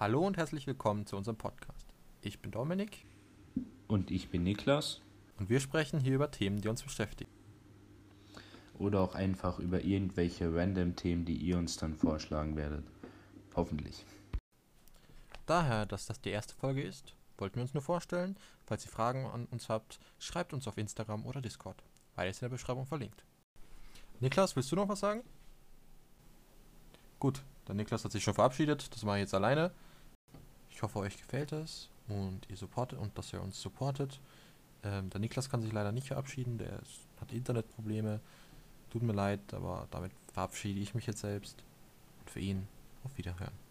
und herzlich willkommen zu unserem Podcast. Ich bin Dominik Und ich bin Niklas. und wir sprechen hier über Themen, die uns beschäftigen. Oder auch einfach über irgendwelche random Themen, die ihr uns dann vorschlagen werdet. Hoffentlich. Daher, dass das die erste Folge ist, wollten wir uns nur vorstellen. Falls ihr Fragen an uns habt, schreibt uns auf Instagram oder Discord. Beides in der Beschreibung verlinkt. Niklas, willst du noch was sagen? Gut, der Niklas hat sich schon verabschiedet. Das mache ich jetzt alleine. Ich hoffe, euch gefällt es und ihr supportet und dass ihr uns supportet. Ähm, der Niklas kann sich leider nicht verabschieden. Der ist, hat Internetprobleme. Tut mir leid, aber damit verabschiede ich mich jetzt selbst. Und für ihn auf Wiederhören.